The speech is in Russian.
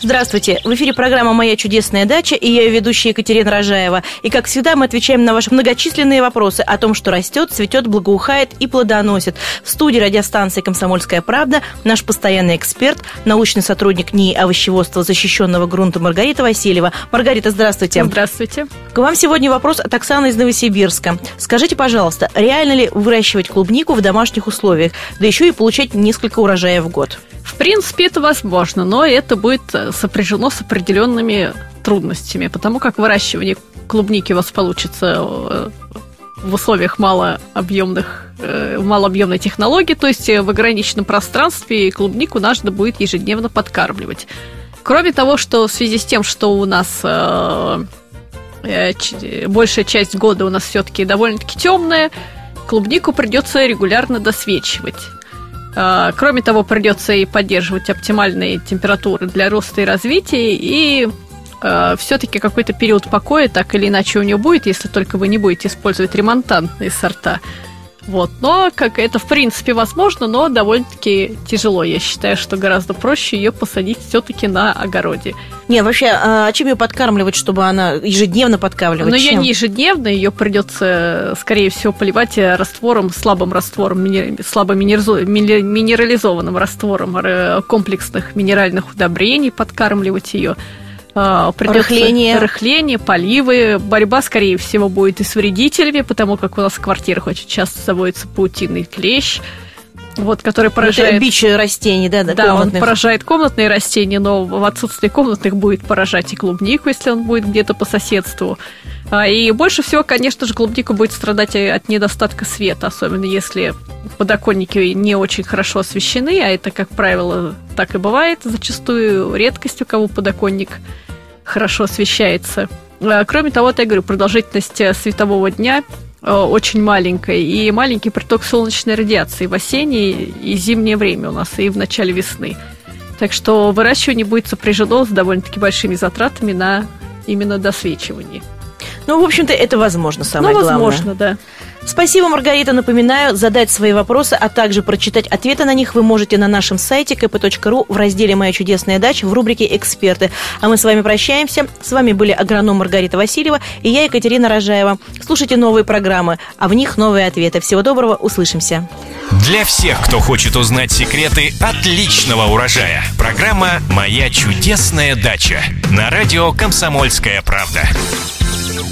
Здравствуйте! В эфире программа «Моя чудесная дача» и я ее ведущая Екатерина Рожаева. И, как всегда, мы отвечаем на ваши многочисленные вопросы о том, что растет, цветет, благоухает и плодоносит. В студии радиостанции «Комсомольская правда» наш постоянный эксперт, научный сотрудник НИИ овощеводства защищенного грунта Маргарита Васильева. Маргарита, здравствуйте! Здравствуйте! К вам сегодня вопрос от Оксаны из Новосибирска. Скажите, пожалуйста, реально ли выращивать клубнику в домашних условиях, да еще и получать несколько урожаев в год? Принципе, это возможно, но это будет э, сопряжено с определенными трудностями, потому как выращивание клубники у вас получится э, в условиях малообъемных, э, малообъемной технологии, то есть в ограниченном пространстве клубнику нужно будет ежедневно подкармливать. Кроме того, что в связи с тем, что у нас большая часть года у нас все-таки довольно-таки темная, клубнику придется регулярно досвечивать. А, кроме того, придется и поддерживать оптимальные температуры для роста и развития, и э, все-таки какой-то период покоя так или иначе у нее будет, если только вы не будете использовать ремонтантные сорта. Вот, но как это в принципе возможно, но довольно-таки тяжело. Я считаю, что гораздо проще ее посадить все-таки на огороде. Не, вообще, а чем ее подкармливать, чтобы она ежедневно подкармливать? Но ее не ежедневно, ее придется, скорее всего, поливать раствором, слабым раствором, слабо минерализованным раствором комплексных минеральных удобрений, подкармливать ее. А, рыхление. рыхление, поливы. Борьба, скорее всего, будет и с вредителями, потому как у нас в квартирах очень часто заводится паутинный клещ вот, который поражает... Это бич растений, да, да, Да, комнатных. он поражает комнатные растения, но в отсутствии комнатных будет поражать и клубнику, если он будет где-то по соседству. А, и больше всего, конечно же, клубника будет страдать от недостатка света, особенно если подоконники не очень хорошо освещены, а это, как правило, так и бывает зачастую, редкость у кого подоконник хорошо освещается. А, кроме того, я говорю, продолжительность э, светового дня Э, очень маленькой, и маленький приток солнечной радиации в осеннее и зимнее время у нас, и в начале весны. Так что выращивание будет сопряжено с довольно-таки большими затратами на именно досвечивание. Ну, в общем-то, это возможно, самое ну, возможно, главное. да. Спасибо, Маргарита. Напоминаю, задать свои вопросы, а также прочитать ответы на них вы можете на нашем сайте kp.ru в разделе «Моя чудесная дача» в рубрике «Эксперты». А мы с вами прощаемся. С вами были агроном Маргарита Васильева и я, Екатерина Рожаева. Слушайте новые программы, а в них новые ответы. Всего доброго, услышимся. Для всех, кто хочет узнать секреты отличного урожая, программа «Моя чудесная дача» на радио «Комсомольская правда».